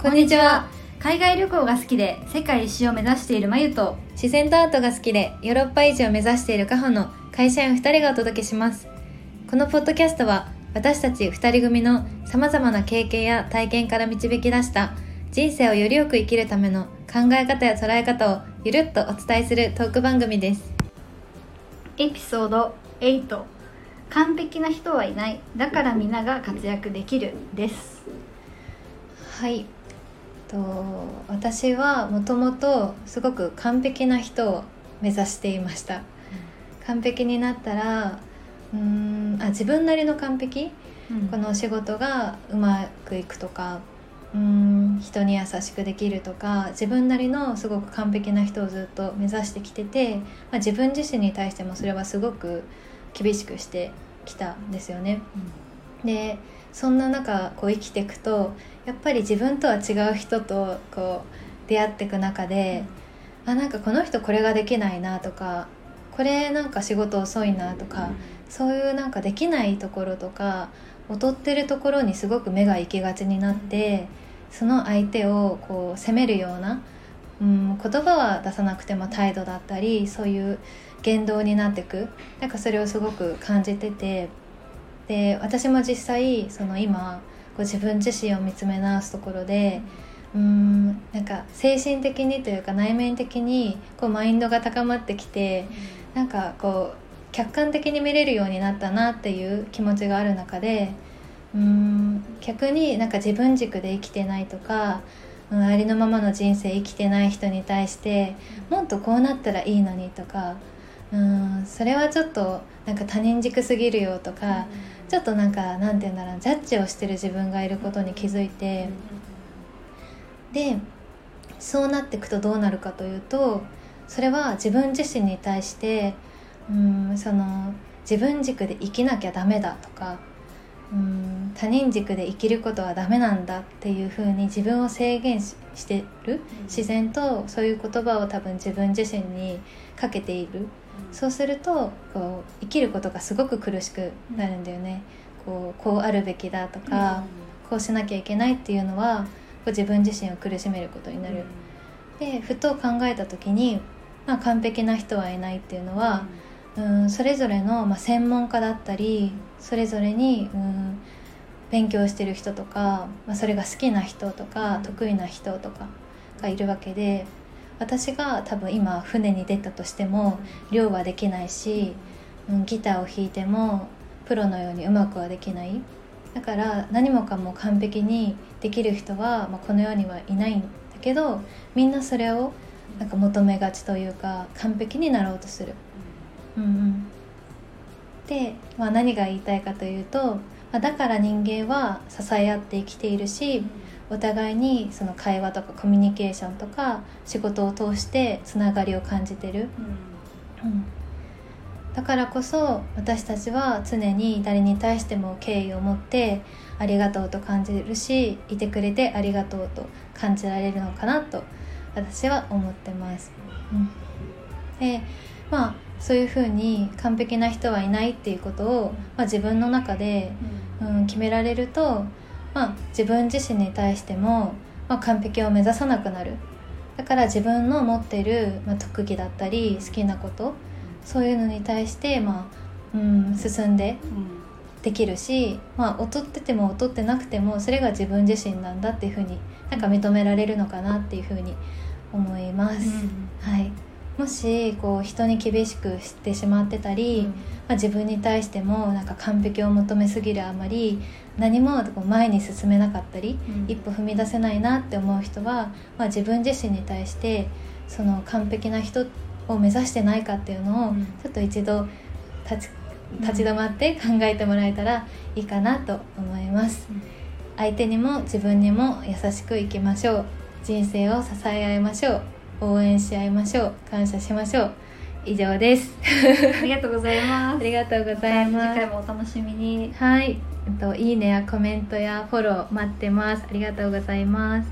こんにちは。海外旅行が好きで世界一周を目指しているまゆと。自然とアートが好きでヨーロッパ移住を目指しているカホの会社員2人がお届けします。このポッドキャストは私たち2人組のさまざまな経験や体験から導き出した人生をよりよく生きるための考え方や捉え方をゆるっとお伝えするトーク番組です。エピソード8完璧な人はいない。だから皆が活躍できるです。はいと私はもともとすごく完璧な人を目指していました、完璧になったらうんあ自分なりの完璧、この仕事がうまくいくとかうん人に優しくできるとか自分なりのすごく完璧な人をずっと目指してきてて、まあ、自分自身に対してもそれはすごく厳しくしてきたんですよね。うん、でそんな中こう生きていくとやっぱり自分とは違う人とこう出会っていく中で、うん、あなんかこの人これができないなとかこれなんか仕事遅いなとか、うん、そういうなんかできないところとか劣ってるところにすごく目が行きがちになってその相手をこう責めるような、うん、言葉は出さなくても態度だったりそういう言動になってく。なんかそれをすごく感じててで私も実際その今こう自分自身を見つめ直すところでうんなんか精神的にというか内面的にこうマインドが高まってきてなんかこう客観的に見れるようになったなっていう気持ちがある中でうん逆になんか自分軸で生きてないとか、うん、ありのままの人生生きてない人に対してもっとこうなったらいいのにとかうんそれはちょっとなんか他人軸すぎるよとか、ちょっとなんかなんて言うんだろうジャッジをしてる自分がいることに気づいて、でそうなっていくとどうなるかというとそれは自分自身に対してうんその自分軸で生きなきゃダメだとかうん他人軸で生きることはダメなんだっていうふうに自分を制限してる自然とそういう言葉を多分自分自身にかけているそうするとこう生きることがすごく苦しくなるんだよね。こうこうあるべきだとか、こうしなきゃいけないっていうのはこう自分自身を苦しめることになる。でふと考えた時に、まあ、完璧な人はいないっていうのは、うん。それぞれの、まあ、専門家だったりそれぞれに、うん、勉強してる人とか、まあ、それが好きな人とか得意な人とかがいるわけで私が多分今船に出たとしても漁はできないし、うん、ギターを弾いてもプロのようにうまくはできないだから何もかも完璧にできる人は、まあ、この世にはいないんだけどみんなそれをなんか求めがちというか完璧になろうとする。うんうん、で、まあ、何が言いたいかというと、まあ、だから人間は支え合って生きているしお互いにその会話とかコミュニケーションとか仕事を通してつながりを感じてる、うん、うん、だからこそ私たちは常に誰に対しても敬意を持ってありがとうと感じるしいてくれてありがとうと感じられるのかなと私は思ってます。うん、でまあそういうふうに完璧な人はいないっていうことを、まあ、自分の中で、うん、決められるとまあ、自分自身に対しても、まあ、完璧を目指さなくなる。だから自分の持ってる、まあ、特技だったり好きなことそういうのに対して、まあうん、進んでできるし、まあ、劣ってても劣ってなくてもそれが自分自身なんだっていうふうになんか認められるのかなっていうふうに思います。うん、はい。もしこう人に厳しくしてしまってたり、うん、まあ、自分に対してもなんか完璧を求めすぎるあまり何も前に進めなかったり、うん、一歩踏み出せないなって思う人は、まあ、自分自身に対してその完璧な人を目指してないかっていうのをちょっと一度立ち立ち止まって考えてもらえたらいいかなと思います、うん、相手にも自分にも優しく生きましょう。人生を支え合いましょう。応援し合いましょう。感謝しましょう以上です。ありがとうございます。ありがとうございます。次回もお楽しみに。はい。といいねやコメントやフォロー待ってます。ありがとうございます